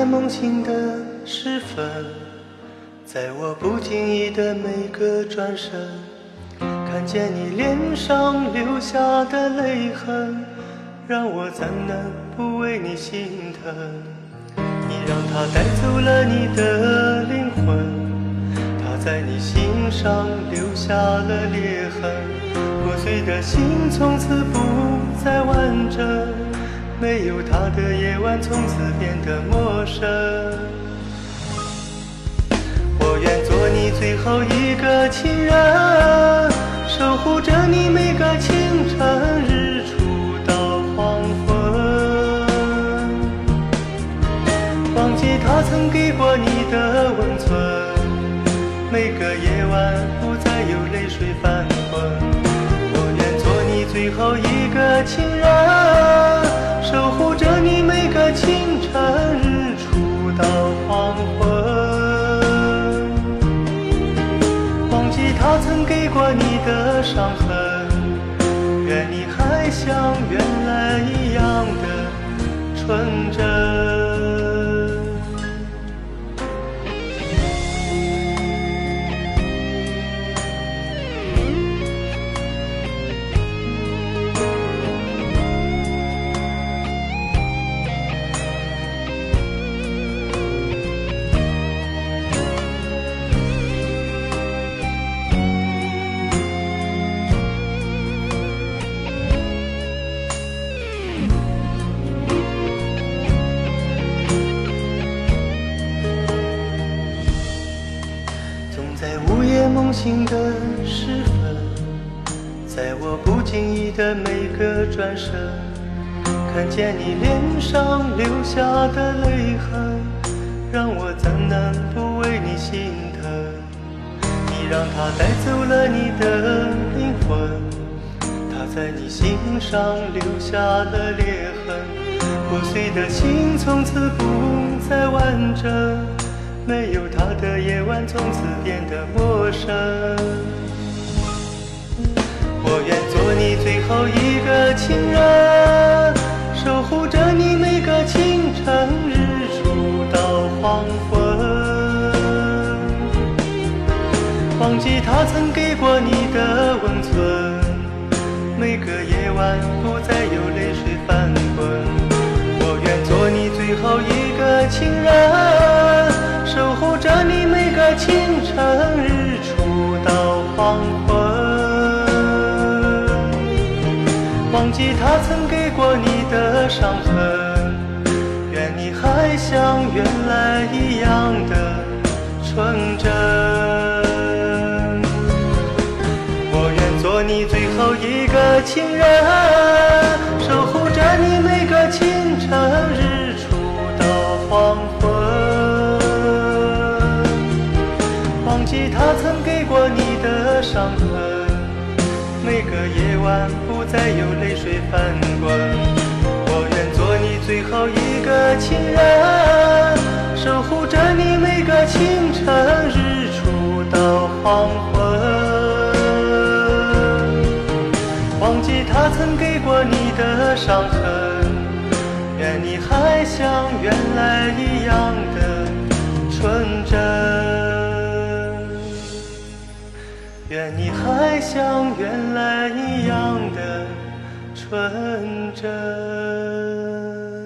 在梦醒的时分，在我不经意的每个转身，看见你脸上留下的泪痕，让我怎能不为你心疼？你让他带走了你的灵魂，他在你心上留下了裂痕，破碎的心从此不再完整。没有他的夜晚，从此变得陌生。我愿做你最后一个情人，守护着你每个清晨，日出到黄昏。忘记他曾给过你的温存，每个夜晚不再有泪水翻滚。我愿做你最后一个情人。守护着你每个清晨，日出到黄昏。忘记他曾给过你的伤痕，愿你还像原来一样的纯真。在午夜梦醒的时分，在我不经意的每个转身，看见你脸上留下的泪痕，让我怎能不为你心疼？你让他带走了你的灵魂，他在你心上留下了裂痕，破碎的心从此不再完整。没有他的夜晚，从此变得陌生。我愿做你最后一个情人，守护着你每个清晨，日出到黄昏。忘记他曾给过你的温存，每个夜晚不再有泪水忘记他曾给过你的伤痕，愿你还像原来一样的纯真。我愿做你最后一个情人，守护着你每个清晨，日出到黄昏。忘记他曾给过你的伤痕，每个夜晚不再有泪水翻滚。我愿做你最后一个情人，守护着你每个清晨，日出到黄昏。忘记他曾给过你的伤痕，愿你还像原来一样的像原来一样的纯真。